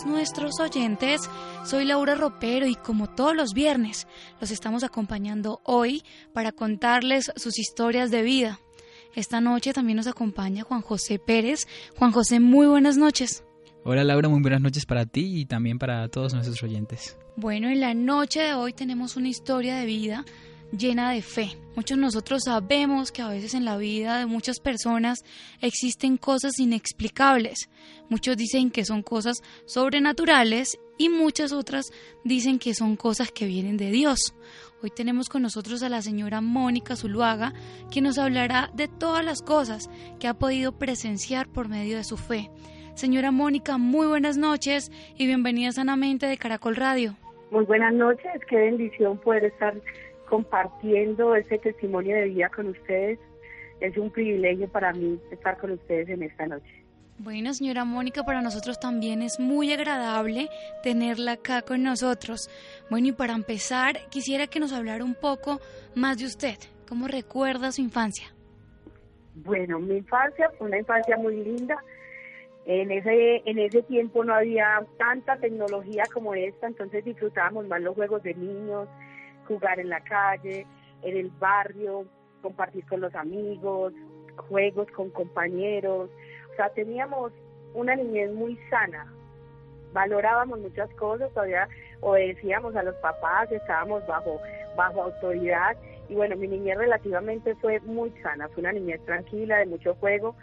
Todos nuestros oyentes. Soy Laura Ropero y como todos los viernes los estamos acompañando hoy para contarles sus historias de vida. Esta noche también nos acompaña Juan José Pérez. Juan José, muy buenas noches. Hola Laura, muy buenas noches para ti y también para todos nuestros oyentes. Bueno, en la noche de hoy tenemos una historia de vida llena de fe. Muchos de nosotros sabemos que a veces en la vida de muchas personas existen cosas inexplicables. Muchos dicen que son cosas sobrenaturales y muchas otras dicen que son cosas que vienen de Dios. Hoy tenemos con nosotros a la señora Mónica Zuluaga, quien nos hablará de todas las cosas que ha podido presenciar por medio de su fe. Señora Mónica, muy buenas noches y bienvenida sanamente de Caracol Radio. Muy buenas noches, qué bendición poder estar compartiendo ese testimonio de vida con ustedes. Es un privilegio para mí estar con ustedes en esta noche. Bueno, señora Mónica, para nosotros también es muy agradable tenerla acá con nosotros. Bueno, y para empezar, quisiera que nos hablara un poco más de usted. ¿Cómo recuerda su infancia? Bueno, mi infancia fue una infancia muy linda. En ese, en ese tiempo no había tanta tecnología como esta, entonces disfrutábamos más los juegos de niños, jugar en la calle, en el barrio, compartir con los amigos, juegos con compañeros. O sea, teníamos una niñez muy sana. Valorábamos muchas cosas, todavía obedecíamos a los papás, estábamos bajo, bajo autoridad. Y bueno, mi niñez relativamente fue muy sana, fue una niñez tranquila, de mucho juego.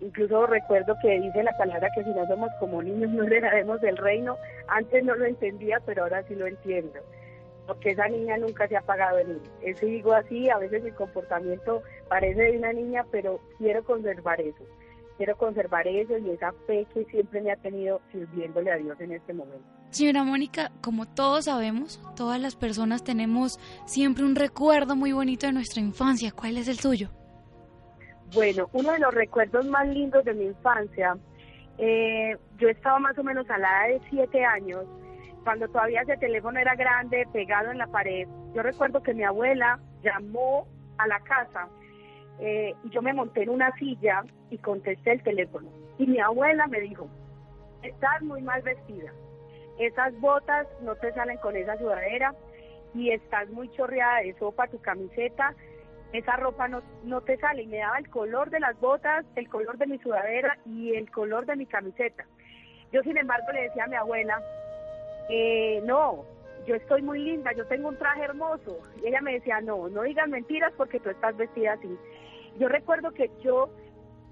Incluso recuerdo que dice la palabra que si no somos como niños no heredaremos del reino. Antes no lo entendía, pero ahora sí lo entiendo porque esa niña nunca se ha apagado en mí. Eso digo así, a veces mi comportamiento parece de una niña, pero quiero conservar eso. Quiero conservar eso y esa fe que siempre me ha tenido sirviéndole a Dios en este momento. Señora Mónica, como todos sabemos, todas las personas tenemos siempre un recuerdo muy bonito de nuestra infancia. ¿Cuál es el suyo? Bueno, uno de los recuerdos más lindos de mi infancia, eh, yo estaba más o menos a la edad de siete años cuando todavía ese teléfono era grande, pegado en la pared. Yo recuerdo que mi abuela llamó a la casa eh, y yo me monté en una silla y contesté el teléfono. Y mi abuela me dijo, estás muy mal vestida, esas botas no te salen con esa sudadera y estás muy chorreada de sopa tu camiseta, esa ropa no, no te sale. Y me daba el color de las botas, el color de mi sudadera y el color de mi camiseta. Yo, sin embargo, le decía a mi abuela, eh, no, yo estoy muy linda, yo tengo un traje hermoso. Y ella me decía, no, no digas mentiras porque tú estás vestida así. Yo recuerdo que yo,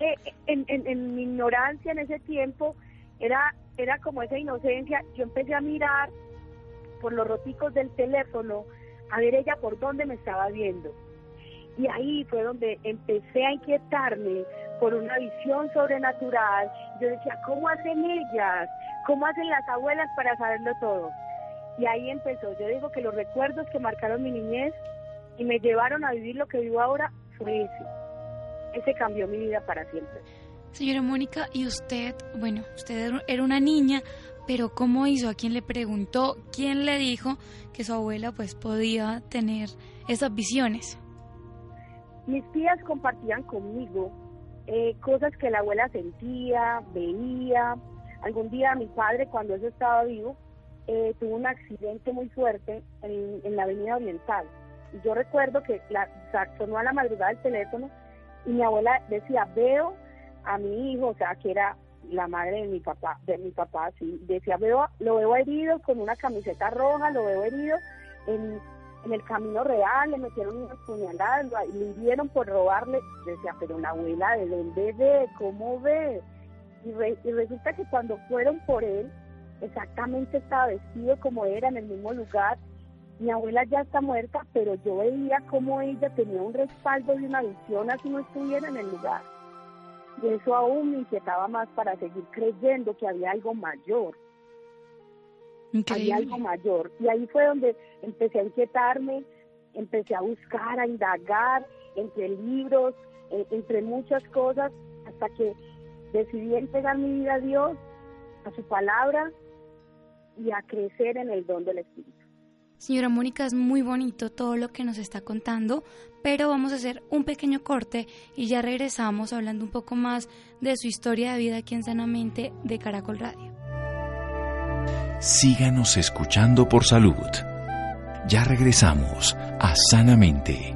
eh, en, mi ignorancia en ese tiempo, era, era como esa inocencia, yo empecé a mirar por los roticos del teléfono, a ver ella por dónde me estaba viendo. Y ahí fue donde empecé a inquietarme por una visión sobrenatural. Yo decía, ¿cómo hacen ellas? ¿Cómo hacen las abuelas para saberlo todo? Y ahí empezó. Yo digo que los recuerdos que marcaron mi niñez y me llevaron a vivir lo que vivo ahora fue ese. Ese cambió mi vida para siempre. Señora Mónica, y usted, bueno, usted era una niña, pero ¿cómo hizo? ¿A quién le preguntó? ¿Quién le dijo que su abuela pues podía tener esas visiones? Mis tías compartían conmigo eh, cosas que la abuela sentía, veía, Algún día mi padre, cuando eso estaba vivo, eh, tuvo un accidente muy fuerte en, la avenida Oriental. Y yo recuerdo que la, sonó a la madrugada el teléfono y mi abuela decía, veo a mi hijo, o sea, que era la madre de mi papá, de mi papá, sí, decía, veo, lo veo herido con una camiseta roja, lo veo herido en, el camino real, le metieron unas puñaladas, le hirieron por robarle. Decía, pero la abuela, ¿de dónde ve? ¿Cómo ve? Y, resulta que cuando fueron por él, exactamente estaba vestido como era, en el mismo lugar. Mi abuela ya está muerta, pero yo veía como ella tenía un respaldo de una visión así no estuviera en el lugar. Y eso aún me inquietaba más para seguir creyendo que había algo mayor. Había algo mayor. Y ahí fue donde empecé a inquietarme, empecé a buscar, a indagar entre libros, eh, entre muchas cosas, hasta que decidí entregar mi vida a Dios, a su palabra y a crecer en el don del Espíritu. Señora Mónica, es muy bonito todo lo que nos está contando, pero vamos a hacer un pequeño corte y ya regresamos hablando un poco más de su historia de vida aquí en Sanamente de Caracol Radio. Síganos escuchando por salud. Ya regresamos a Sanamente.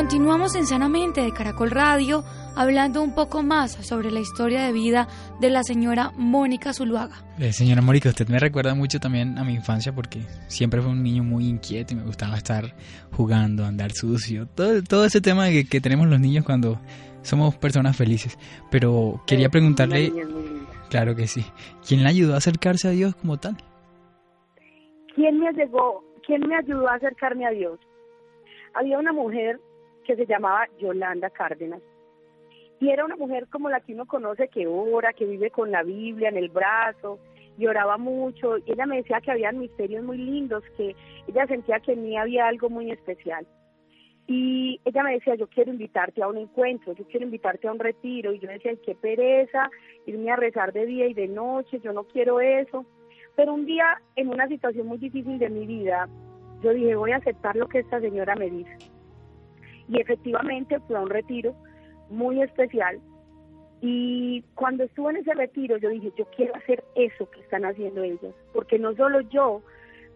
Continuamos en Sanamente de Caracol Radio hablando un poco más sobre la historia de vida de la señora Mónica Zuluaga. Eh, señora Mónica, usted me recuerda mucho también a mi infancia porque siempre fue un niño muy inquieto y me gustaba estar jugando, andar sucio, todo, todo ese tema que, que tenemos los niños cuando somos personas felices. Pero quería preguntarle, claro que sí, ¿quién le ayudó a acercarse a Dios como tal? ¿Quién me, llegó, ¿Quién me ayudó a acercarme a Dios? Había una mujer que se llamaba Yolanda Cárdenas. Y era una mujer como la que uno conoce que ora, que vive con la Biblia en el brazo, y oraba mucho. Y ella me decía que había misterios muy lindos, que ella sentía que en mí había algo muy especial. Y ella me decía, yo quiero invitarte a un encuentro, yo quiero invitarte a un retiro. Y yo decía, qué pereza, irme a rezar de día y de noche, yo no quiero eso. Pero un día, en una situación muy difícil de mi vida, yo dije, voy a aceptar lo que esta señora me dice. Y efectivamente fue un retiro muy especial. Y cuando estuve en ese retiro, yo dije, yo quiero hacer eso que están haciendo ellos, porque no solo yo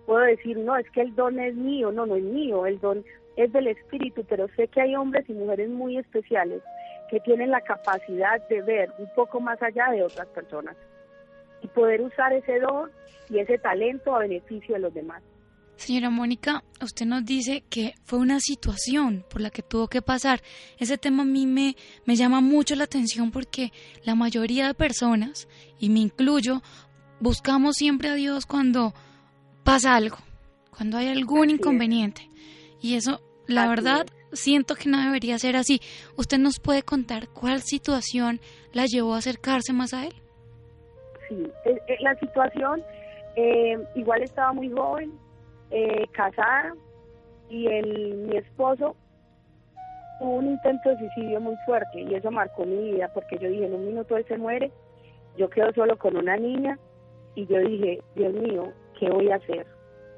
puedo decir, no, es que el don es mío, no, no es mío, el don es del Espíritu, pero sé que hay hombres y mujeres muy especiales que tienen la capacidad de ver un poco más allá de otras personas y poder usar ese don y ese talento a beneficio de los demás. Señora Mónica, usted nos dice que fue una situación por la que tuvo que pasar. Ese tema a mí me, me llama mucho la atención porque la mayoría de personas, y me incluyo, buscamos siempre a Dios cuando pasa algo, cuando hay algún inconveniente. Y eso, la verdad, siento que no debería ser así. ¿Usted nos puede contar cuál situación la llevó a acercarse más a Él? Sí, eh, eh, la situación, eh, igual estaba muy joven, eh, casada y el, mi esposo tuvo un intento de suicidio muy fuerte y eso marcó mi vida porque yo dije, en un minuto él se muere, yo quedo solo con una niña y yo dije, Dios mío, ¿qué voy a hacer?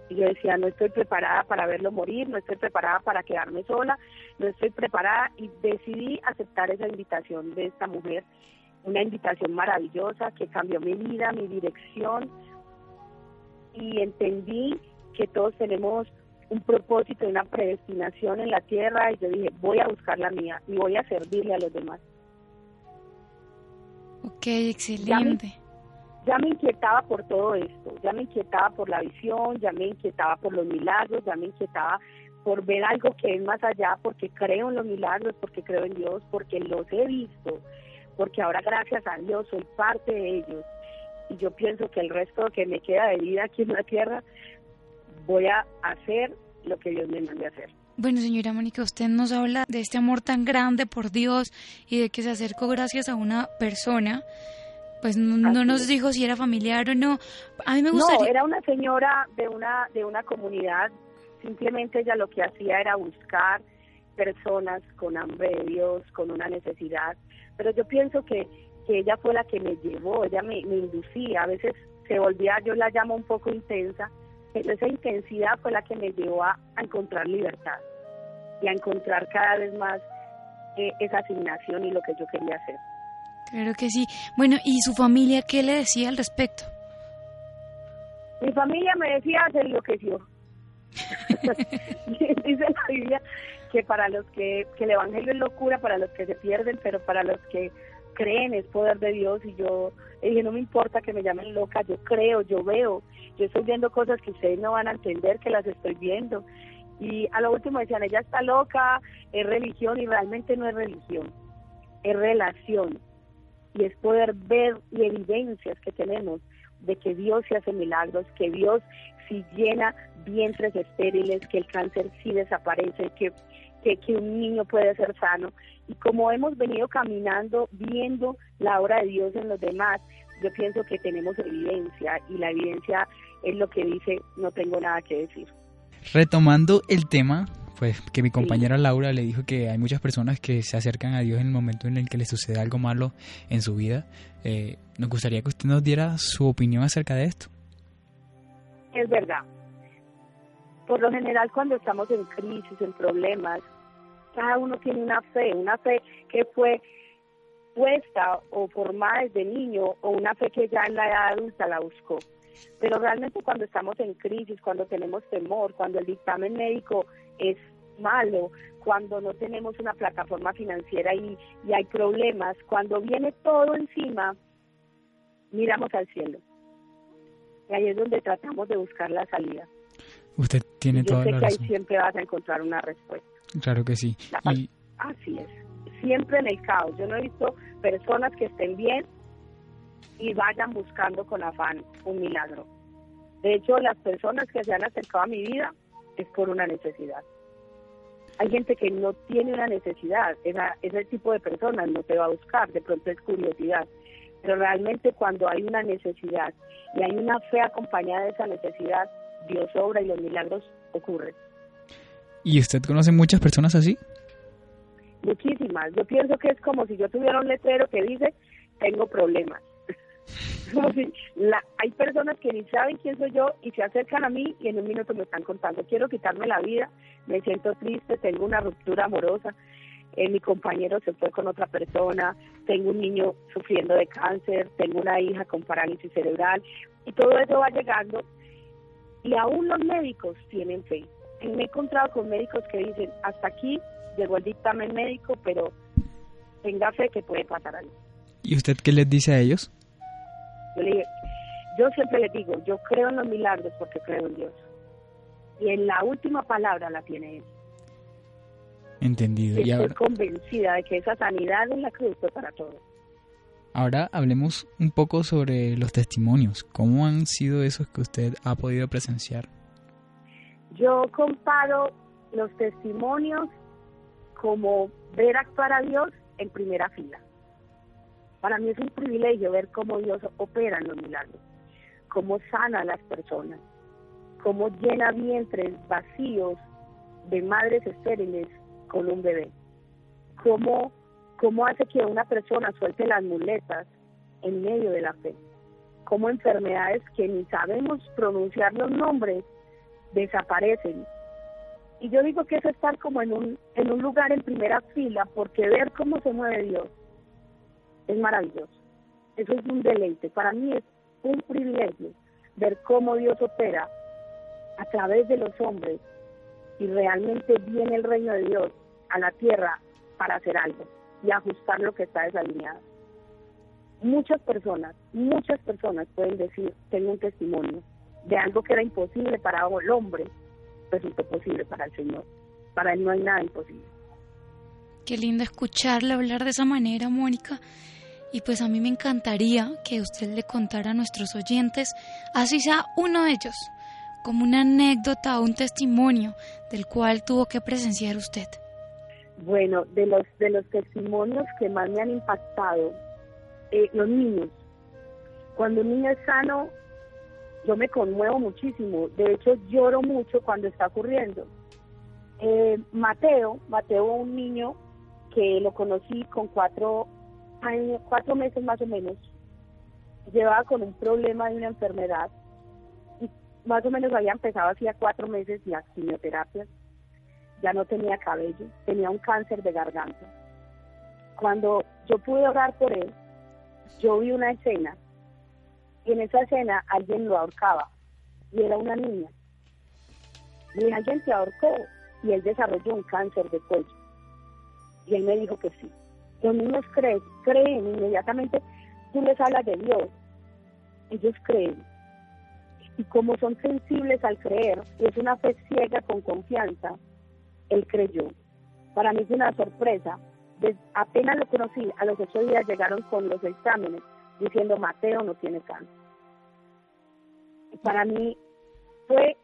Y yo decía, no estoy preparada para verlo morir, no estoy preparada para quedarme sola, no estoy preparada y decidí aceptar esa invitación de esta mujer, una invitación maravillosa que cambió mi vida, mi dirección y entendí que todos tenemos un propósito y una predestinación en la tierra y yo dije, voy a buscar la mía y voy a servirle a los demás. Ok, excelente. Ya me, inquietaba por todo esto, ya me inquietaba por la visión, ya me inquietaba por los milagros, ya me inquietaba por ver algo que es más allá, porque creo en los milagros, porque creo en Dios, porque los he visto, porque ahora gracias a Dios soy parte de ellos. Y yo pienso que el resto que me queda de vida aquí en la tierra voy a hacer lo que Dios me mande a hacer. Bueno, señora Mónica, usted nos habla de este amor tan grande por Dios y de que se acercó gracias a una persona. Pues no, nos dijo si era familiar o no. A mí me gustaría... No, era una señora de una, de una comunidad. Simplemente ella lo que hacía era buscar personas con hambre de Dios, con una necesidad. Pero yo pienso que, que ella fue la que me llevó, ella me, me inducía. A veces se volvía, yo la llamo un poco intensa, esa intensidad fue la que me llevó a, encontrar libertad y a encontrar cada vez más eh, esa asignación y lo que yo quería hacer. Claro que sí. Bueno, ¿y su familia qué le decía al respecto? Mi familia me decía, se enloqueció. Dice la Biblia que para los que, que el Evangelio es locura, para los que se pierden, pero para los que creen es poder de Dios y yo dije, no me importa que me llamen loca, yo creo, yo veo, yo estoy viendo cosas que ustedes no van a entender, que las estoy viendo. Y a lo último decían, ella está loca, es religión y realmente no es religión. es relación y es poder ver y evidencias que tenemos de que Dios se hace milagros, que Dios sí llena vientres estériles, que el cáncer sí desaparece, que, que, que un niño puede ser sano. Y como hemos venido caminando, viendo la obra de Dios en los demás, yo pienso que tenemos evidencia y la evidencia es lo que dice, no tengo nada que decir. Retomando el tema, pues que mi compañera Laura le dijo que hay muchas personas que se acercan a Dios en el momento en el que les sucede algo malo en su vida. Eh, nos gustaría que usted nos diera su opinión acerca de esto. Es verdad. Por lo general cuando estamos en crisis, en problemas, cada uno tiene una fe, una fe que fue puesta o formada desde niño o una fe que ya en la edad adulta la buscó. Pero realmente cuando estamos en crisis, cuando tenemos temor, cuando el dictamen médico es malo, cuando no tenemos una plataforma financiera y, y hay problemas, cuando viene todo encima, miramos al cielo. Y ahí es donde tratamos de buscar la salida. Usted tiene Yo toda sé la que ahí siempre vas a encontrar una respuesta. Claro que sí. Y Así es. Siempre en el caos. Yo no he visto personas que estén bien y vayan buscando con afán un milagro. De hecho, las personas que se han acercado a mi vida es por una necesidad. Hay gente que no tiene una necesidad. Esa- ese tipo de personas no te va a buscar. De pronto es curiosidad. Pero realmente cuando hay una necesidad y hay una fe acompañada de esa necesidad, Dios obra y los milagros ocurren. ¿Y usted conoce muchas personas así? muchísimas. Yo pienso que es como si yo tuviera un letrero que dice, tengo problemas. como si la, hay personas que ni saben quién soy yo y se acercan a mí y en un minuto me están contando, quiero quitarme la vida, me siento triste, tengo una ruptura amorosa, eh, mi compañero se fue con otra persona, tengo un niño sufriendo de cáncer, tengo una hija con parálisis cerebral y todo eso va llegando y aún los médicos tienen fe. Y me he encontrado con médicos que dicen, hasta aquí llegó el dictamen médico, pero tenga fe que puede pasar algo. ¿Y usted qué les dice a ellos? Yo, le, yo siempre les digo, yo creo en los milagros porque creo en Dios. Y en la última palabra la tiene Él. Entendido. Y Estoy ahora, convencida de que esa sanidad en la cruz fue para todos. Ahora hablemos un poco sobre los testimonios. ¿Cómo han sido esos que usted ha podido presenciar? Yo comparo los testimonios como ver actuar a Dios en primera fila. Para mí es un privilegio ver cómo Dios opera en los milagros, cómo sana a las personas, cómo llena vientres vacíos de madres estériles con un bebé, cómo, cómo hace que una persona suelte las muletas en medio de la fe, cómo enfermedades que ni sabemos pronunciar los nombres desaparecen. Y yo digo que es estar como en un, en un lugar en primera fila, porque ver cómo se mueve Dios es maravilloso. Eso es un deleite. Para mí es un privilegio ver cómo Dios opera a través de los hombres y realmente viene el reino de Dios a la tierra para hacer algo y ajustar lo que está desalineado. Muchas personas, muchas personas pueden decir, tengo un testimonio de algo que era imposible para el hombre, resultó posible para el Señor. Para Él no hay nada imposible. Qué lindo escucharle hablar de esa manera, Mónica. Y pues a mí me encantaría que usted le contara a nuestros oyentes, así sea uno de ellos, como una anécdota o un testimonio del cual tuvo que presenciar usted. Bueno, de los, de los testimonios que más me han impactado, eh, los niños. Cuando un niño es sano, yo me conmuevo muchísimo. De hecho, lloro mucho cuando está ocurriendo. Eh, Mateo, Mateo, un niño que lo conocí con cuatro años, cuatro meses más o menos, llevaba con un problema de una enfermedad y más o menos había empezado hacía cuatro meses las quimioterapias, ya no tenía cabello, tenía un cáncer de garganta. Cuando yo pude orar por él, yo vi una escena y en esa escena alguien lo ahorcaba y era una niña. Y alguien te ahorcó y él desarrolló un cáncer de cuello. Y él me dijo que sí. Los niños creen, creen inmediatamente, tú les hablas de Dios, ellos creen. Y como son sensibles al creer, y es una fe ciega con confianza, él creyó. Para mí es una sorpresa apenas lo conocí, a los ocho días llegaron con los exámenes diciendo Mateo no tiene cáncer. Para mí fue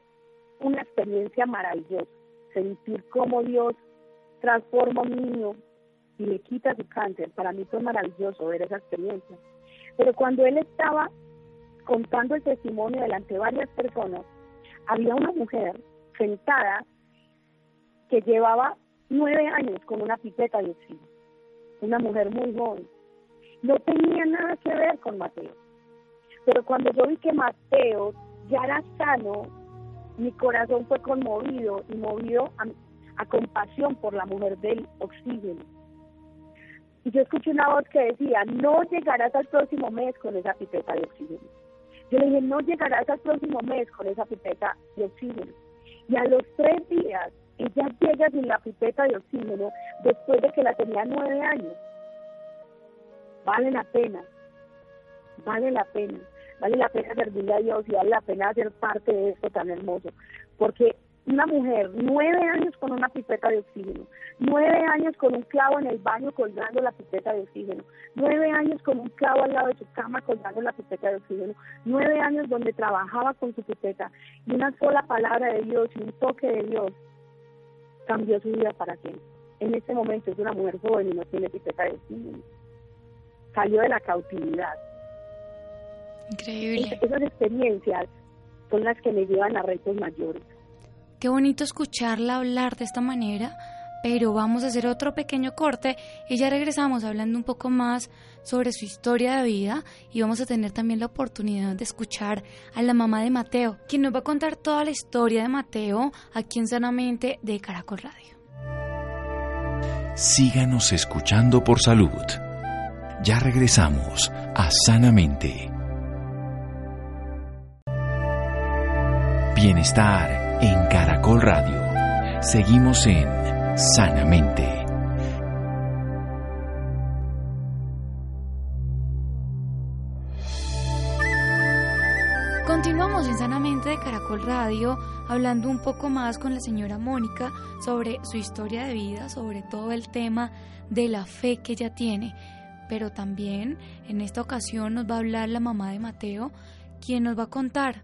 una experiencia maravillosa, sentir cómo Dios transforma a un niño y le quita su cáncer. Para mí fue maravilloso ver esa experiencia. Pero cuando él estaba contando el testimonio delante de varias personas, había una mujer sentada que llevaba nueve años con una pipeta de oxígeno. Una mujer muy joven. No tenía nada que ver con Mateo. Pero cuando yo vi que Mateo ya era sano, mi corazón fue conmovido y movido a, a compasión por la mujer del oxígeno. Y yo escuché una voz que decía, no llegarás al próximo mes con esa pipeta de oxígeno. Yo le dije, no llegarás al próximo mes con esa pipeta de oxígeno. Y a los tres días, ella llega sin la pipeta de oxígeno después de que la tenía nueve años. Vale la pena, vale la pena, vale la pena servirle a Dios y vale la pena ser parte de esto tan hermoso. Porque una mujer, nueve años con una pipeta de oxígeno, nueve años con un clavo en el baño colgando la pipeta de oxígeno, nueve años con un clavo al lado de su cama colgando la pipeta de oxígeno, nueve años donde trabajaba con su pipeta y una sola palabra de Dios y un toque de Dios cambió su vida para siempre. En este momento es una mujer joven y no tiene pipeta de oxígeno. Salió de la cautividad. Increíble. esas experiencias son las que me llevan a retos mayores. Qué bonito escucharla hablar de esta manera, pero vamos a hacer otro pequeño corte y ya regresamos hablando un poco más sobre su historia de vida y vamos a tener también la oportunidad de escuchar a la mamá de Mateo, quien nos va a contar toda la historia de Mateo aquí en Sanamente de Caracol Radio. Síganos escuchando por salud. Ya regresamos a Sanamente. Bienestar en Caracol Radio. Seguimos en Sanamente. Continuamos en Sanamente de Caracol Radio hablando un poco más con la señora Mónica sobre su historia de vida, sobre todo el tema de la fe que ella tiene. Pero también en esta ocasión nos va a hablar la mamá de Mateo, quien nos va a contar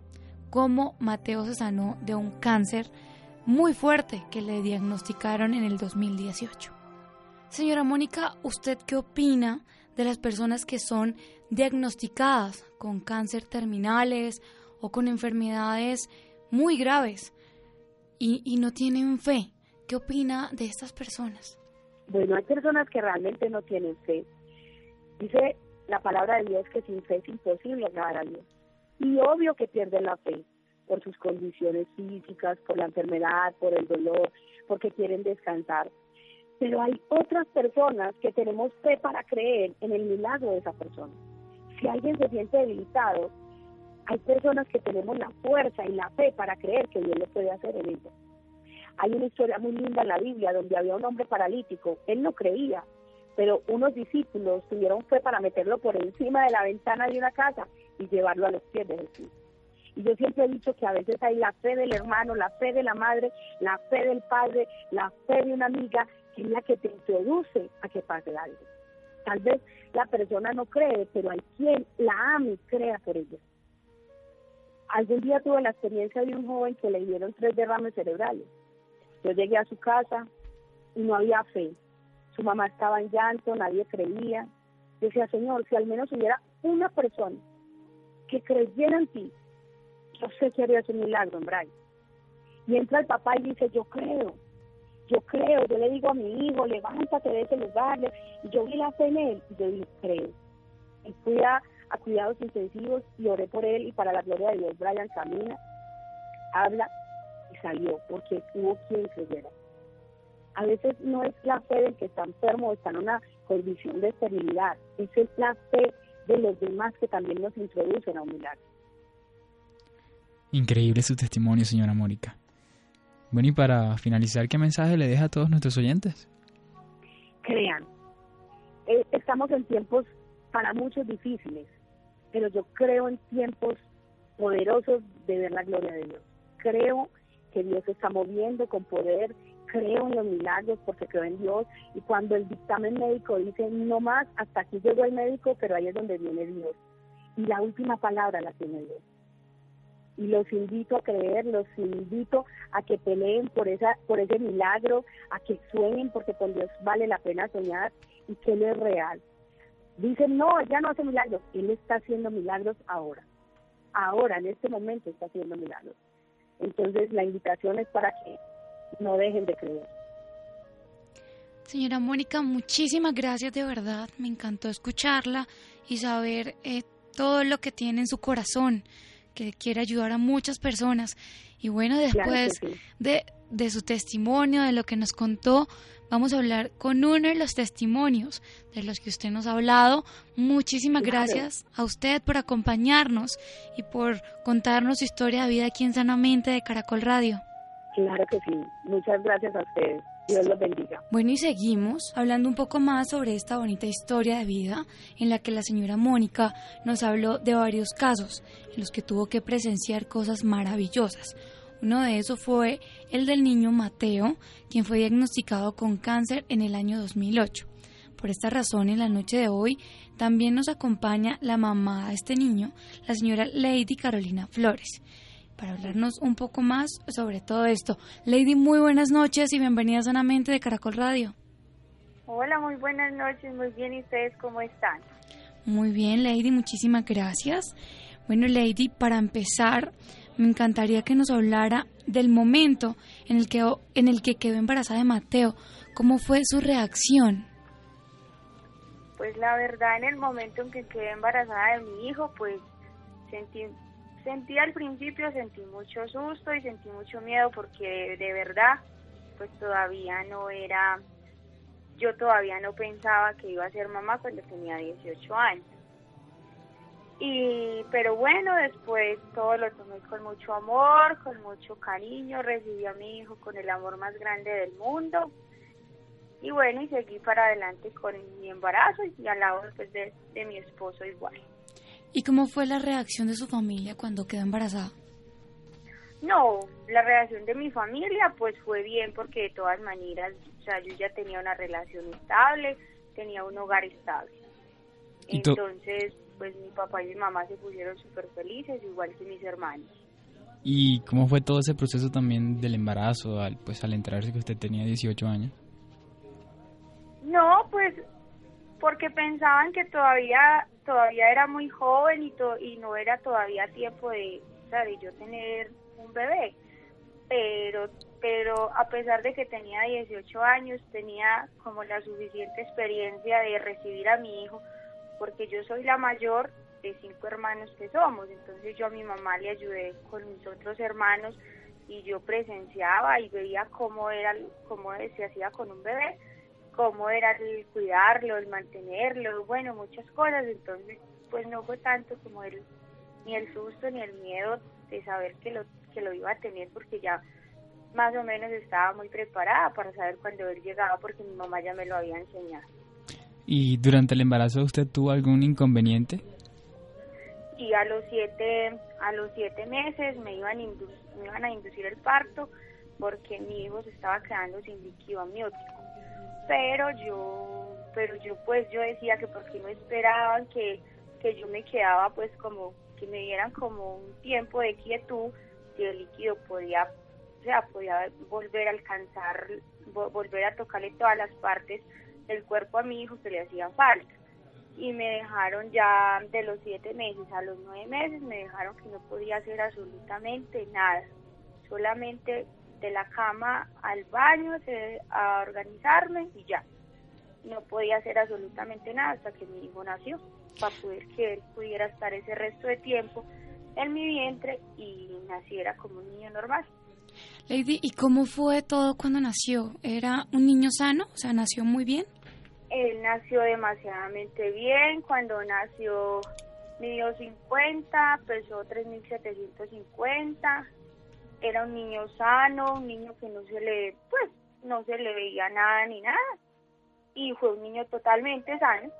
cómo Mateo se sanó de un cáncer muy fuerte que le diagnosticaron en el 2018. Señora Mónica, ¿usted qué opina de las personas que son diagnosticadas con cáncer terminales o con enfermedades muy graves y, no tienen fe? ¿Qué opina de estas personas? Bueno, hay personas que realmente no tienen fe. Dice la palabra de Dios que sin fe es imposible agradar a Dios y obvio que pierden la fe por sus condiciones físicas, por la enfermedad, por el dolor, porque quieren descansar. Pero hay otras personas que tenemos fe para creer en el milagro de esa persona. Si alguien se siente debilitado, hay personas que tenemos la fuerza y la fe para creer que Dios lo puede hacer en ellos. Hay una historia muy linda en la Biblia donde había un hombre paralítico. Él no creía, pero unos discípulos tuvieron fe para meterlo por encima de la ventana de una casa y llevarlo a los pies de Jesús. Y yo siempre he dicho que a veces hay la fe del hermano, la fe de la madre, la fe del padre, la fe de una amiga, que es la que te introduce a que pase algo. Tal vez la persona no cree, pero hay quien la ama y crea por ella. Algún día tuve la experiencia de un joven que le dieron tres derrames cerebrales. Yo llegué a su casa y no había fe. Su mamá estaba en llanto, nadie creía. Yo decía, Señor, si al menos hubiera una persona que creyera en ti, yo sé que harías un milagro, Brian. Y entra el papá y dice, yo creo, yo creo, yo le digo a mi hijo, levántate de ese lugar, y yo vi la fe en él, y yo dije, creo. Y fui a, cuidados intensivos y oré por él, y para la gloria de Dios, Brian camina, habla y salió, porque hubo quien creyera. A veces no es la fe del que está enfermo o está en una condición de esterilidad, es la fe de los demás que también nos introducen a un milagro. Increíble su testimonio, señora Mónica. Bueno, y para finalizar, ¿qué mensaje le deja a todos nuestros oyentes? Crean, eh, estamos en tiempos para muchos difíciles, pero yo creo en tiempos poderosos de ver la gloria de Dios. Creo que Dios se está moviendo con poder, creo en los milagros porque creo en Dios y cuando el dictamen médico dice no más, hasta aquí llegó el médico, pero ahí es donde viene Dios. Y la última palabra la tiene Dios. Y los invito a creer, los invito a que peleen por esa por ese milagro, a que sueñen porque con Dios vale la pena soñar y que Él es real. Dicen, no, ya no hace milagros. Él está haciendo milagros ahora. Ahora, en este momento, está haciendo milagros. Entonces, la invitación es para que no dejen de creer. Señora Mónica, muchísimas gracias de verdad. Me encantó escucharla y saber eh, todo lo que tiene en su corazón, que quiere ayudar a muchas personas. Y bueno, después de, de su testimonio, de lo que nos contó, vamos a hablar con uno de los testimonios de los que usted nos ha hablado. Muchísimas gracias a usted por acompañarnos y por contarnos su historia de vida aquí en Sanamente de Caracol Radio. Claro que sí. Muchas gracias a ustedes. Dios los bendiga. Bueno, y seguimos hablando un poco más sobre esta bonita historia de vida en la que la señora Mónica nos habló de varios casos en los que tuvo que presenciar cosas maravillosas. Uno de esos fue el del niño Mateo, quien fue diagnosticado con cáncer en el año 2008. Por esta razón, en la noche de hoy también nos acompaña la mamá de este niño, la señora Lady Carolina Flores para hablarnos un poco más sobre todo esto. Lady, muy buenas noches y bienvenida sanamente de Caracol Radio. Hola, muy buenas noches, muy bien, ¿y ustedes cómo están? Muy bien, Lady, muchísimas gracias. Bueno, Lady, para empezar, me encantaría que nos hablara del momento en el que, en el que quedó embarazada de Mateo. ¿Cómo fue su reacción? Pues la verdad, en el momento en que quedé embarazada de mi hijo, pues sentí Sentí al principio, sentí mucho susto y sentí mucho miedo porque de verdad, pues todavía no era, yo todavía no pensaba que iba a ser mamá cuando tenía 18 años. Y, pero bueno, después todo lo tomé con mucho amor, con mucho cariño, recibí a mi hijo con el amor más grande del mundo. Y bueno, y seguí para adelante con mi embarazo y al lado después de mi esposo igual. ¿Y cómo fue la reacción de su familia cuando quedó embarazada? No, la reacción de mi familia pues fue bien porque de todas maneras, o sea, yo ya tenía una relación estable, tenía un hogar estable. Entonces, pues mi papá y mi mamá se pusieron súper felices, igual que mis hermanos. ¿Y cómo fue todo ese proceso también del embarazo, al, pues al enterarse que usted tenía 18 años? No, pues porque pensaban que todavía todavía era muy joven y, y no era todavía tiempo de, de yo tener un bebé. Pero, pero a pesar de que tenía 18 años, tenía como la suficiente experiencia de recibir a mi hijo, porque yo soy la mayor de cinco hermanos que somos. Entonces yo a mi mamá le ayudé con mis otros hermanos y yo presenciaba y veía cómo era, cómo se hacía con un bebé cómo era el cuidarlo, el mantenerlo, bueno, muchas cosas, entonces pues no fue tanto como el, ni el susto ni el miedo de saber que lo, que lo iba a tener porque ya más o menos estaba muy preparada para saber cuándo él llegaba porque mi mamá ya me lo había enseñado. ¿Y durante el embarazo usted tuvo algún inconveniente? Y a los siete, a los siete meses me iban, me iban a inducir el parto porque mi hijo se estaba quedando sin líquido amniótico pero yo pero yo pues yo decía que porque no esperaban que, que yo me quedaba pues como que me dieran como un tiempo de quietud si el líquido podía o sea podía volver a alcanzar volver a tocarle todas las partes del cuerpo a mi hijo que le hacían falta. Y me dejaron ya de los siete meses a los nueve meses me dejaron que no podía hacer absolutamente nada solamente de la cama al baño, a organizarme y ya. No podía hacer absolutamente nada hasta que mi hijo nació, para poder que él pudiera estar ese resto de tiempo en mi vientre y naciera como un niño normal. Lady, ¿y cómo fue todo cuando nació? ¿Era un niño sano? O sea, ¿nació muy bien? Él nació demasiadamente bien. Cuando nació midió 50, pesó 3.750 era un niño sano, un niño que no se le, pues, no se le veía nada ni nada. Y fue un niño totalmente sano.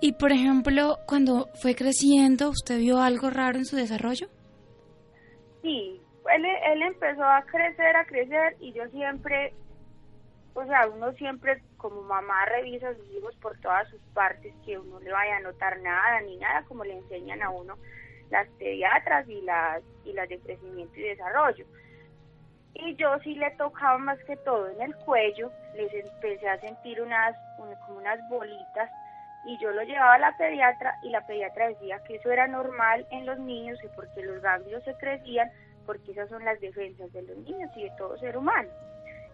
Y por ejemplo, cuando fue creciendo, ¿usted vio algo raro en su desarrollo? Sí, él, él empezó a crecer, a crecer y yo siempre, o sea, uno siempre como mamá revisa a sus hijos por todas sus partes, que uno le vaya a notar nada ni nada, como le enseñan a uno las pediatras y las, y las de crecimiento y desarrollo. Y yo sí le tocaba más que todo en el cuello, les empecé a sentir unas, como unas bolitas y yo lo llevaba a la pediatra y la pediatra decía que eso era normal en los niños y porque los ganglios se crecían, porque esas son las defensas de los niños y de todo ser humano.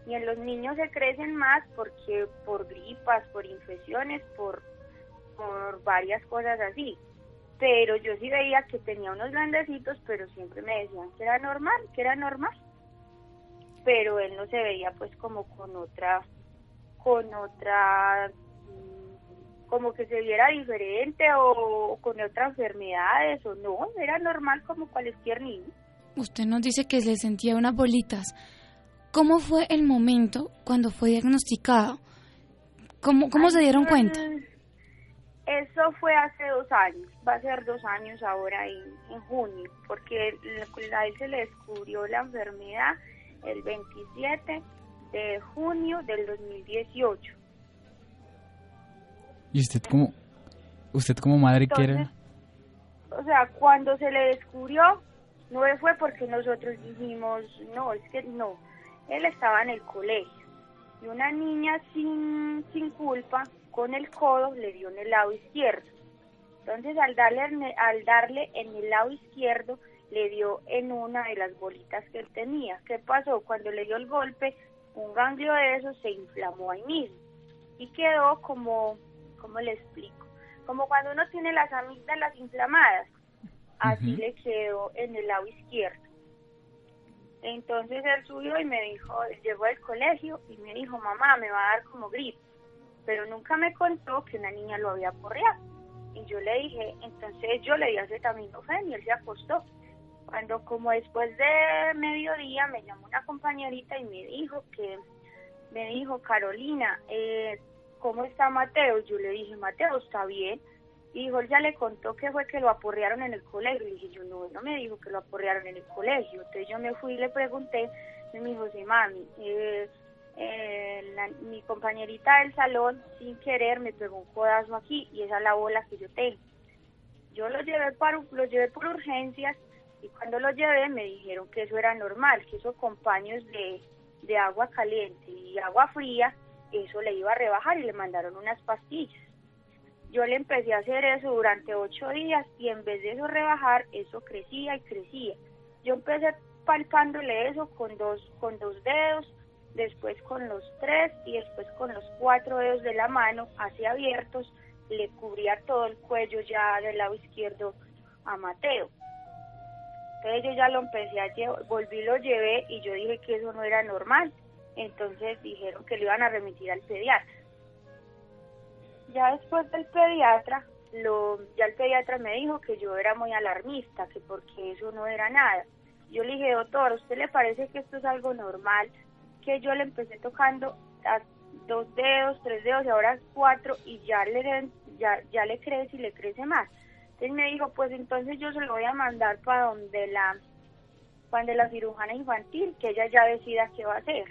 Y en los niños se crecen más porque por gripas, por infecciones, por, por varias cosas así. Pero yo sí veía que tenía unos grandecitos, pero siempre me decían que era normal, que era normal. Pero él no se veía pues como con otra, con otra como que se viera diferente o, con otras enfermedades o no, era normal como cualquier niño. Usted nos dice que se sentía unas bolitas. ¿Cómo fue el momento cuando fue diagnosticado? ¿Cómo, cómo se dieron cuenta? Eso fue hace dos años, va a ser dos años ahora en, junio, porque a él se le descubrió la enfermedad el 27 de junio del 2018. ¿Y usted como, usted como madre quiere? O sea, cuando se le descubrió, no fue porque nosotros dijimos, no, es que no, él estaba en el colegio y una niña sin, sin culpa con el codo le dio en el lado izquierdo. Entonces al darle, al darle en el lado izquierdo le dio en una de las bolitas que él tenía. ¿Qué pasó? Cuando le dio el golpe, un ganglio de esos se inflamó ahí mismo y quedó como ¿cómo le explico? Como cuando uno tiene las amígdalas inflamadas, así le quedó en el lado izquierdo. Entonces él subió y me dijo, llegó al colegio y me dijo, mamá, me va a dar como gripe. Pero nunca me contó que una niña lo había porreado. Y yo le dije, entonces yo le di acetaminofén y él se acostó. Cuando como después de mediodía me llamó una compañerita y me dijo que, me dijo, Carolina, eh, ¿cómo está Mateo? Yo le dije, Mateo, está bien. Y dijo, ya le contó que fue que lo aporrearon en el colegio. Y dije, yo no, no me dijo que lo aporrearon en el colegio. Entonces yo me fui y le pregunté, y me dijo, sí, mami, eh, eh, mi compañerita del salón, sin querer, me pegó un codazo aquí y esa es la bola que yo tengo. Yo lo llevé, para, lo llevé por urgencias y cuando lo llevé me dijeron que eso era normal, que esos compaños de, de agua caliente y agua fría eso le iba a rebajar y le mandaron unas pastillas. Yo le empecé a hacer eso durante ocho días y en vez de eso rebajar, eso crecía y crecía. Yo empecé palpándole eso con dos, con dos dedos, después con los tres y después con los cuatro dedos de la mano así abiertos, le cubría todo el cuello ya del lado izquierdo a Mateo. Entonces yo ya lo empecé a llevar, volví, lo llevé y yo dije que eso no era normal entonces dijeron que lo iban a remitir al pediatra. Ya después del pediatra, lo, ya el pediatra me dijo que yo era muy alarmista, que porque eso no era nada. Yo le dije, doctor, ¿a usted le parece que esto es algo normal? Que yo le empecé tocando dos dedos, tres dedos y ahora cuatro y ya le, ya, ya le crece y le crece más. Entonces me dijo, pues entonces yo se lo voy a mandar para donde la, para donde la cirujana infantil, que ella ya decida qué va a hacer.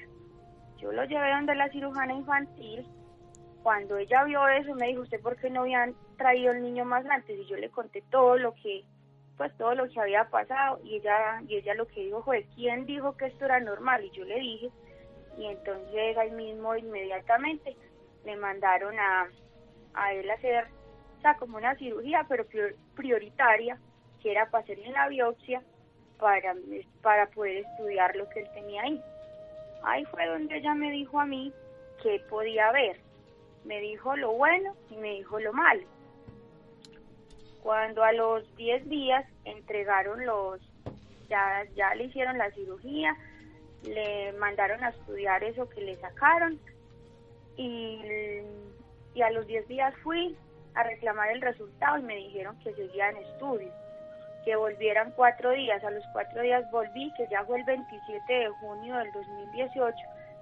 Yo lo llevé donde la cirujana infantil. Cuando ella vio eso, me dijo, ¿usted por qué no habían traído el niño más antes? Y yo le conté todo lo que, pues todo lo que había pasado. Y ella, y ella lo que dijo fue, ¿quién dijo que esto era normal? Y yo le dije, y entonces ahí mismo inmediatamente me mandaron a, a él hacer, como una cirugía, pero prioritaria, que era para hacerle la biopsia para, para poder estudiar lo que él tenía ahí. Ahí fue donde ella me dijo a mí que podía ver. Me dijo lo bueno y me dijo lo malo. Cuando a los 10 días entregaron los, ya, ya le hicieron la cirugía, le mandaron a estudiar eso que le sacaron y, y a los 10 días fui a reclamar el resultado y me dijeron que seguía en estudio que volvieran cuatro días. A los cuatro días volví, que ya fue el 27 de junio del 2018,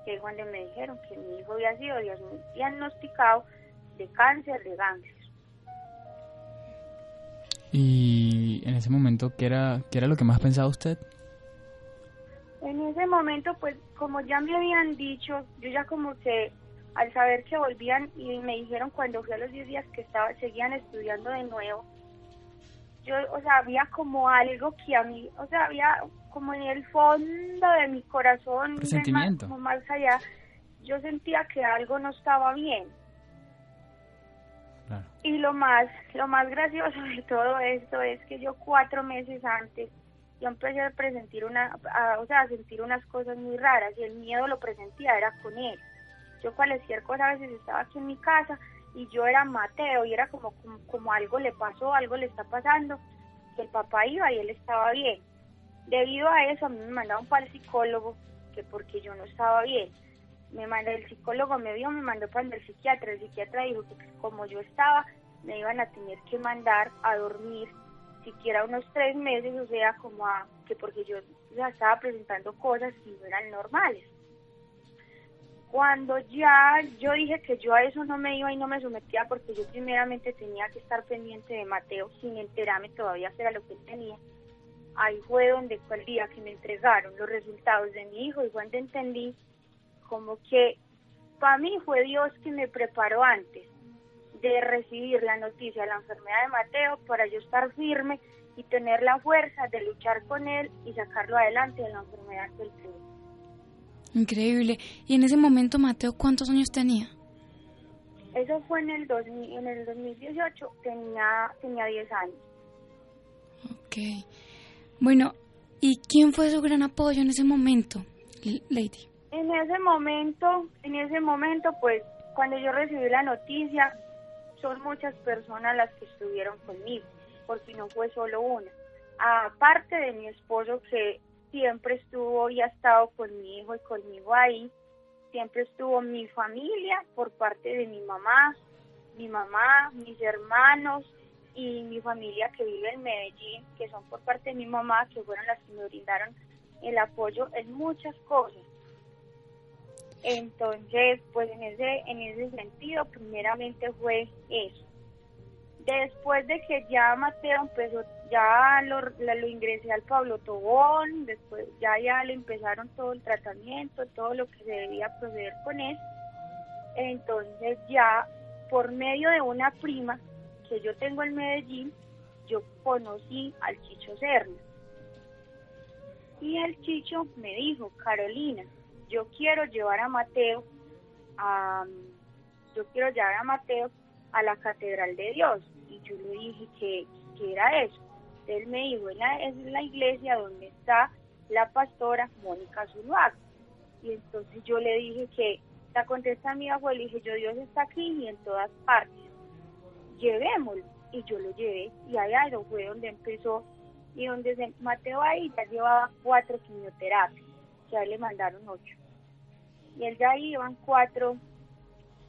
que es cuando me dijeron que mi hijo había sido diagnosticado de cáncer de ganglios. ¿Y en ese momento qué era, qué era lo que más pensaba usted? En ese momento, pues como ya me habían dicho, yo ya como que al saber que volvían y me dijeron cuando fui a los 10 días que estaba, seguían estudiando de nuevo, yo, o sea, había como algo que a mí, o sea, había como en el fondo de mi corazón, más, como más allá, yo sentía que algo no estaba bien. Y lo más, lo más gracioso de todo esto es que yo cuatro meses antes yo empecé a presentir una, o sea, a sentir unas cosas muy raras y el miedo lo presentía era con él. Yo cualquier cosa a veces estaba aquí en mi casa y yo era Mateo y era como, como, algo le pasó, algo le está pasando, que el papá iba y él estaba bien. Debido a eso a mí me mandaron para el psicólogo, que porque yo no estaba bien. Me mandó, el psicólogo me vio, me mandó para el psiquiatra, el psiquiatra dijo que como yo estaba, me iban a tener que mandar a dormir siquiera unos tres meses, o sea, como a que porque yo ya estaba presentando cosas que no eran normales. Cuando ya yo dije que yo a eso no me iba y no me sometía porque yo primeramente tenía que estar pendiente de Mateo sin enterarme todavía era lo que él tenía, ahí fue donde fue el día que me entregaron los resultados de mi hijo y cuando entendí como que para mí fue Dios que me preparó antes de recibir la noticia de la enfermedad de Mateo para yo estar firme y tener la fuerza de luchar con él y sacarlo adelante de la enfermedad del tuvo. Increíble. ¿Y en ese momento Mateo cuántos años tenía? Eso fue en el, en el 2018, tenía, tenía 10 años. Ok. Bueno, ¿y quién fue su gran apoyo en ese momento, Lady? En ese momento, en ese momento, pues, cuando yo recibí la noticia, son muchas personas las que estuvieron conmigo, porque no fue solo una. Aparte de mi esposo que siempre estuvo y ha estado con mi hijo y conmigo ahí, siempre estuvo mi familia por parte de mi mamá, mi mamá, mis hermanos y mi familia que vive en Medellín, que son por parte de mi mamá, que fueron las que me brindaron el apoyo en muchas cosas. Entonces, pues en ese, en ese sentido, primeramente fue eso. Después de que ya Mateo empezó, ya lo, ingresé al Pablo Tobón, después ya, ya le empezaron todo el tratamiento, todo lo que se debía proceder con él. Entonces ya por medio de una prima que yo tengo en Medellín, yo conocí al Chicho Serna. Y el Chicho me dijo, Carolina, yo quiero llevar a Mateo a, yo quiero llevar a Mateo a la Catedral de Dios. Y yo le dije que, era eso. Él me dijo, es la, es la iglesia donde está la pastora Mónica Zuluaga. Y entonces yo le dije que, la contesta mi abuelo, le dije, yo Dios está aquí y en todas partes. Llevémoslo. Y yo lo llevé y allá fue donde empezó y donde se, Mateo ahí ya llevaba cuatro quimioterapias, ya le mandaron ocho y él ya iban cuatro,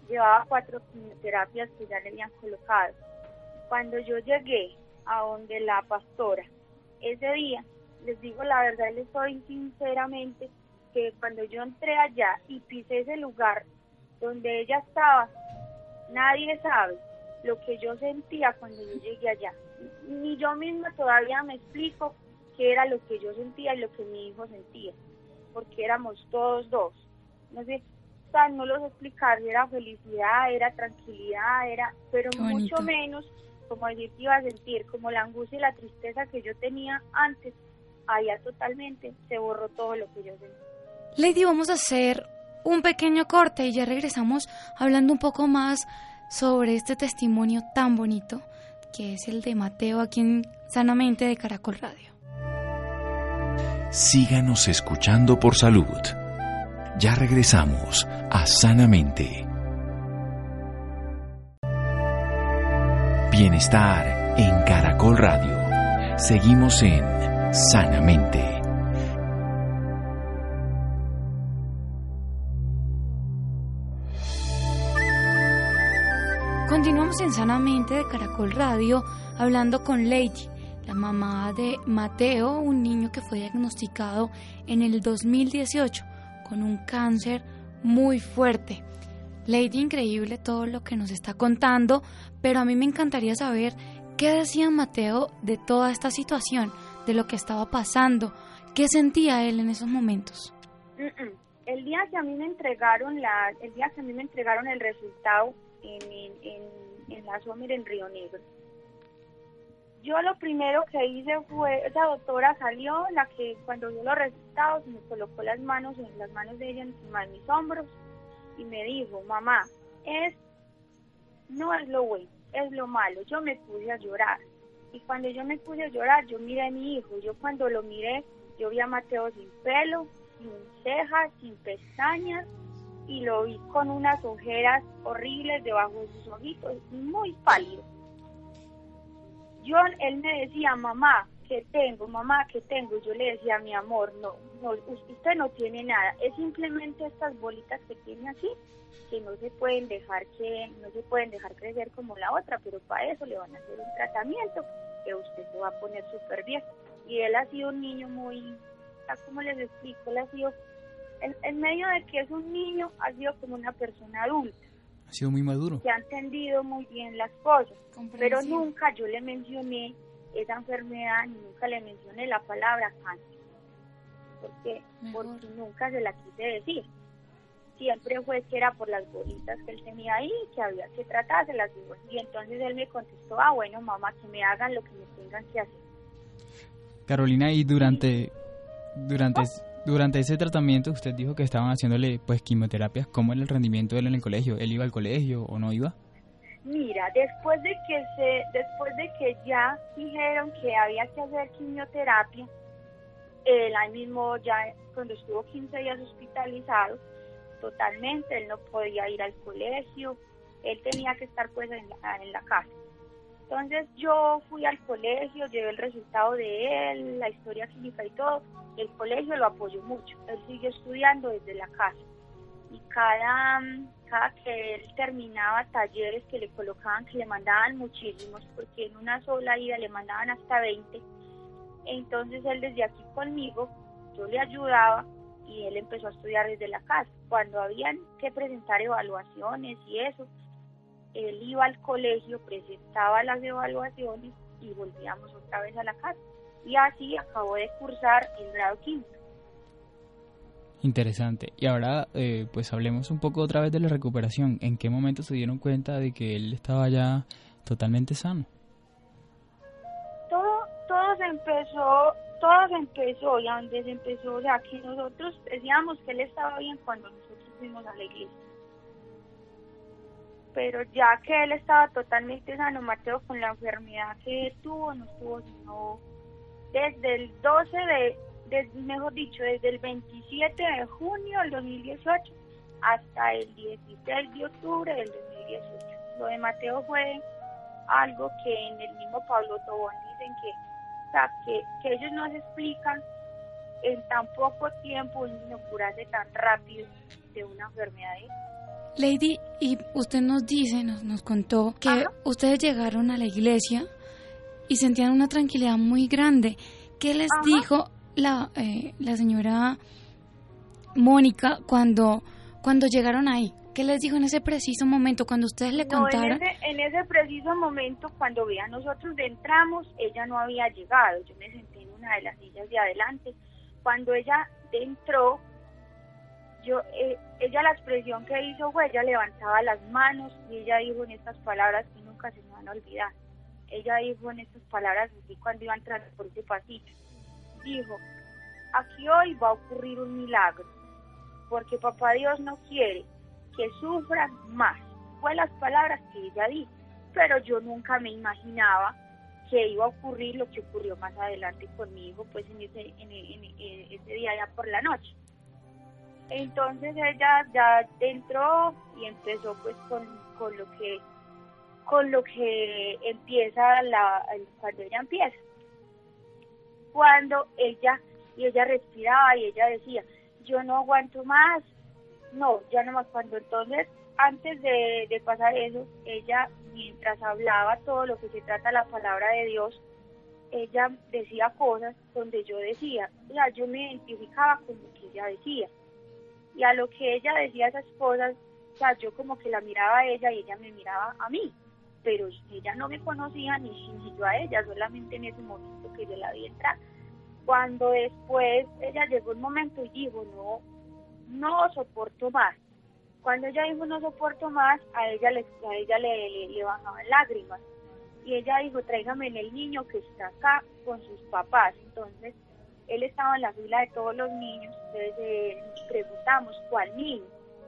llevaba cuatro quimioterapias que ya le habían colocado. Cuando yo llegué a donde la pastora, ese día, les digo la verdad, les soy sinceramente que cuando yo entré allá y pisé ese lugar donde ella estaba, nadie sabe lo que yo sentía cuando yo llegué allá. Ni yo misma todavía me explico qué era lo que yo sentía y lo que mi hijo sentía, porque éramos todos dos no sé, no los explicar era felicidad, era tranquilidad, era, pero mucho menos como decir que iba a sentir, como la angustia y la tristeza que yo tenía antes, allá totalmente se borró todo lo que yo sentía. Lady, vamos a hacer un pequeño corte y ya regresamos hablando un poco más sobre este testimonio tan bonito que es el de Mateo aquí en Sanamente de Caracol Radio. Síganos escuchando por salud. Ya regresamos a Sanamente. Bienestar en Caracol Radio. Seguimos en Sanamente. Continuamos en Sanamente de Caracol Radio hablando con Lady, la mamá de Mateo, un niño que fue diagnosticado en el 2018 con un cáncer muy fuerte. Lady, increíble todo lo que nos está contando, pero a mí me encantaría saber qué decía Mateo de toda esta situación, de lo que estaba pasando, ¿Qué sentía él en esos momentos? El día que a mí me entregaron la, el día que a mí me entregaron el resultado en, en, la SOMIR en Río Negro, yo lo primero que hice fue, esa doctora salió, la que cuando vio los resultados me colocó las manos las manos de ella encima de mis hombros y me dijo, mamá, es no es lo bueno, es lo malo. Yo me puse a llorar. Y cuando yo me puse a llorar, yo miré a mi hijo. Yo cuando lo miré, yo vi a Mateo sin pelo, sin cejas, sin pestañas, y lo vi con unas ojeras horribles debajo de sus ojitos, muy pálido. Yo, él me decía, mamá, ¿qué tengo? Mamá, ¿qué tengo? Yo le decía, mi amor, no, no, usted no tiene nada, es simplemente estas bolitas que tiene aquí, que no se pueden dejar que, no se pueden dejar crecer como la otra, pero para eso le van a hacer un tratamiento que usted se va a poner súper bien. Y él ha sido un niño muy, como les explico, él ha sido, en, en medio de que es un niño, ha sido como una persona adulta ha sido muy maduro. Que ha entendido muy bien las cosas, pero nunca yo le mencioné esa enfermedad ni nunca le mencioné la palabra cáncer, porque, porque nunca se la quise decir. Siempre fue que era por las bolitas que él tenía ahí, que había que tratárselas. Y entonces él me contestó, ah, bueno, mamá, que me hagan lo que me tengan que hacer. Carolina, y durante, durante, durante ese tratamiento usted dijo que estaban haciéndole pues quimioterapias. ¿Cómo era el rendimiento de él en el colegio? ¿Él iba al colegio o no iba? Mira, después de que se, después de que ya dijeron que había que hacer quimioterapia, él ahí mismo ya cuando estuvo 15 días hospitalizado, totalmente, él no podía ir al colegio, él tenía que estar pues en la, en la casa. Entonces yo fui al colegio, llevé el resultado de él, la historia clínica y todo. El colegio lo apoyó mucho. Él siguió estudiando desde la casa. Y cada, cada que él terminaba talleres que le colocaban, que le mandaban muchísimos, porque en una sola ida le mandaban hasta 20. Entonces él desde aquí conmigo, yo le ayudaba y él empezó a estudiar desde la casa. Cuando habían que presentar evaluaciones y eso, él iba al colegio, presentaba las evaluaciones y volvíamos otra vez a la casa. Y así acabó de cursar el grado quinto. Interesante. Y ahora, eh, pues hablemos un poco otra vez de la recuperación. ¿En qué momento se dieron cuenta de que él estaba ya totalmente sano? Todo, todo se empezó, todo se empezó, y a donde se empezó, o sea, que nosotros decíamos que él estaba bien cuando nosotros fuimos a la iglesia pero ya que él estaba totalmente sano, Mateo, con la enfermedad que tuvo, no estuvo sino desde el 12 de, mejor dicho, desde el 27 de junio del 2018 hasta el 16 de octubre del 2018. Lo de Mateo fue algo que en el mismo Pablo Tobón dicen que, o sea, que, que ellos no se explican en tan poco tiempo un niño curarse tan rápido de una enfermedad. Lady, y usted nos dice, nos, nos contó que ustedes llegaron a la iglesia y sentían una tranquilidad muy grande. ¿Qué les dijo la, eh, la señora Mónica cuando, cuando llegaron ahí? ¿Qué les dijo en ese preciso momento cuando ustedes le contaron? En ese, en ese preciso momento, cuando vean nosotros entramos, ella no había llegado. Yo me senté en una de las sillas de adelante. Cuando ella entró, yo, eh, ella la expresión que hizo fue, ella levantaba las manos y ella dijo en estas palabras que nunca se me van a olvidar. Ella dijo en estas palabras así cuando iba a entrar por ese pasillo. Dijo, aquí hoy va a ocurrir un milagro, porque papá Dios no quiere que sufran más. Fue las palabras que ella dijo, pero yo nunca me imaginaba que iba a ocurrir lo que ocurrió más adelante conmigo, pues en ese, en, en ese día ya por la noche. Entonces ella ya entró y empezó pues con, con lo que con lo que empieza la cuando ella empieza. Cuando ella y ella respiraba y ella decía, "Yo no aguanto más." No, ya no más cuando entonces antes de, de pasar eso, ella mientras hablaba todo lo que se trata la palabra de Dios, ella decía cosas donde yo decía, o sea, yo me identificaba con lo que ella decía y a lo que ella decía esas cosas, o sea, yo como que la miraba a ella y ella me miraba a mí, pero ella no me conocía ni, ni yo a ella, solamente en ese momento que yo la vi entrar. Cuando después ella llegó un momento y dijo, no, no soporto más. Cuando ella dijo no soporto más, a ella le, a ella le, le, bajaban lágrimas. Y ella dijo, tráigame el niño que está acá con sus papás. Entonces, él estaba en la fila de todos los niños. Entonces, eh, preguntamos, ¿cuál niño?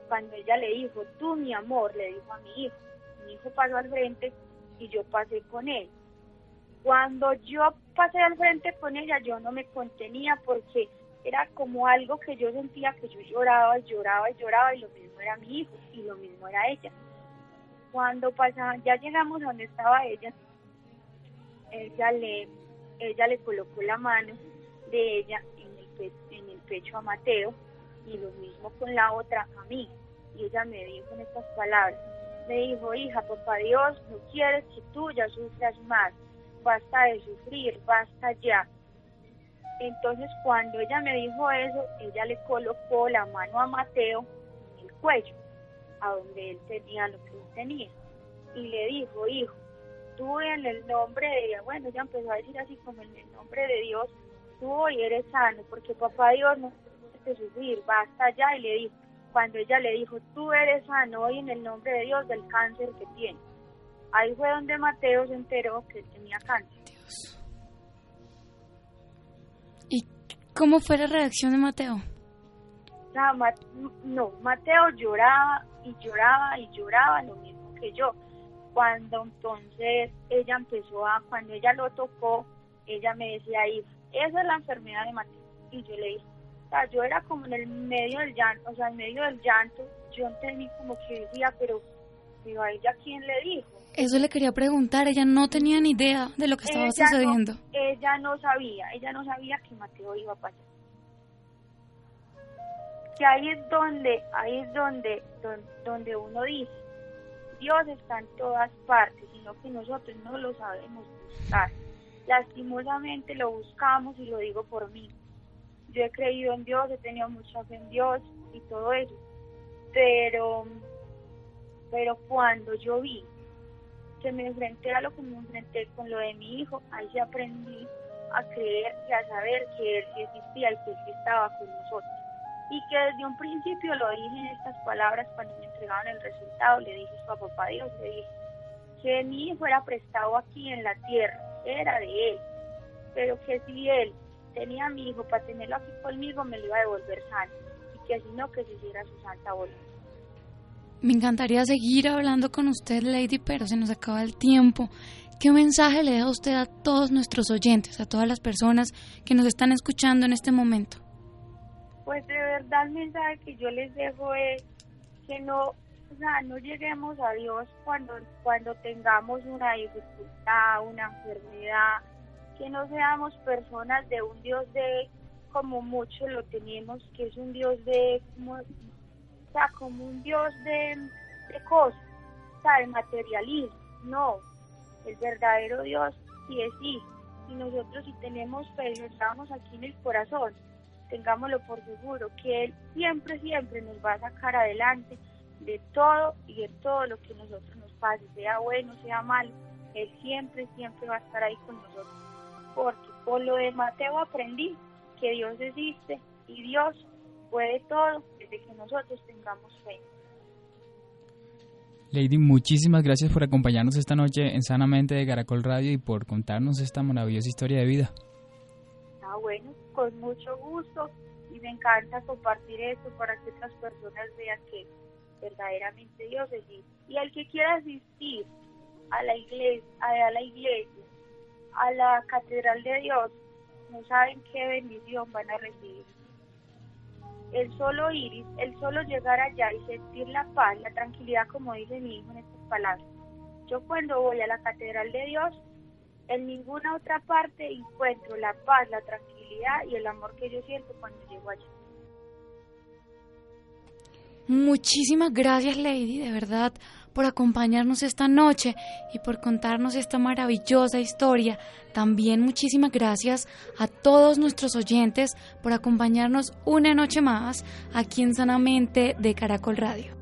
Cuando ella le dijo, tú mi amor, le dijo a mi hijo. Mi hijo pasó al frente y yo pasé con él. Cuando yo pasé al frente con ella, yo no me contenía porque era como algo que yo sentía que yo lloraba y lloraba y lloraba y lo mismo era mi hijo y lo mismo era ella. Cuando pasaban, ya llegamos a donde estaba ella, ella le, ella le colocó la mano de ella en el, en el pecho a Mateo y lo mismo con la otra a mí. Y ella me dijo en estas palabras, me dijo, hija, papá Dios no quiere que tú ya sufras más, basta de sufrir, basta ya entonces cuando ella me dijo eso, ella le colocó la mano a Mateo en el cuello, a donde él tenía lo que él tenía. Y le dijo, hijo, tú en el nombre de bueno, ella empezó a decir así como en el nombre de Dios, tú hoy eres sano, porque papá Dios no te sufrir, basta ya. Y le dijo, cuando ella le dijo, tú eres sano hoy en el nombre de Dios del cáncer que tiene. Ahí fue donde Mateo se enteró que tenía cáncer. ¿Cómo fue la reacción de Mateo? No, Mateo lloraba y lloraba y lloraba lo mismo que yo. Cuando entonces ella empezó a, cuando ella lo tocó, ella me decía, ahí, esa es la enfermedad de Mateo. Y yo le dije, sea, yo era como en el medio del llanto, o sea, en medio del llanto, yo entendí como que decía, pero, pero a ella quién le dijo. Eso le quería preguntar, ella no tenía ni idea de lo que estaba sucediendo. ella no sabía, ella no sabía que Mateo iba a pasar. Que ahí es donde, ahí es donde, donde, uno dice, Dios está en todas partes, sino que nosotros no lo sabemos buscar. Lastimosamente lo buscamos y lo digo por mí. Yo he creído en Dios, he tenido mucha fe en Dios y todo eso. Pero, pero cuando yo vi me enfrenté a lo que me enfrenté con lo de mi hijo, ahí aprendí a creer y a saber que él existía y que él estaba con nosotros. Y que desde un principio lo dije en estas palabras cuando me entregaban el resultado, le dije a papá Dios, le dije que mi hijo era prestado aquí en la tierra, era de él, pero que si él tenía a mi hijo para tenerlo aquí conmigo, me lo iba a devolver sano, y que si no, que se hiciera su santa voluntad. Me encantaría seguir hablando con usted, Lady, pero se nos acaba el tiempo. ¿Qué mensaje le da usted a todos nuestros oyentes, a todas las personas que nos están escuchando en este momento? Pues de verdad el mensaje que yo les dejo es que no, o sea, no lleguemos a Dios cuando, cuando tengamos una dificultad, una enfermedad, que no seamos personas de un Dios de como mucho lo tenemos, que es un Dios de como un Dios de, cosas, o sea, de materialismo. No, el verdadero Dios sí es sí. Y nosotros si tenemos fe lo estamos aquí en el corazón, tengámoslo por seguro, que Él siempre, siempre nos va a sacar adelante de todo y de todo lo que nosotros nos pase, sea bueno, sea malo, Él siempre, siempre va a estar ahí con nosotros. Porque por lo de Mateo aprendí que Dios existe y Dios puede todo desde que nosotros tengamos fe. Lady, muchísimas gracias por acompañarnos esta noche en Sanamente de Caracol Radio y por contarnos esta maravillosa historia de vida. Ah, bueno, con mucho gusto y me encanta compartir esto para que otras personas vean que verdaderamente Dios existe. Y el que quiera asistir a la iglesia, a la iglesia, a la catedral de Dios, no saben qué bendición van a recibir el solo iris, el solo llegar allá y sentir la paz, la tranquilidad, como dice mi hijo en estas palabras. Yo cuando voy a la Catedral de Dios, en ninguna otra parte encuentro la paz, la tranquilidad y el amor que yo siento cuando llego allá. Muchísimas gracias, Lady, de verdad, por acompañarnos esta noche y por contarnos esta maravillosa historia. También muchísimas gracias a todos nuestros oyentes por acompañarnos una noche más aquí en Sanamente de Caracol Radio.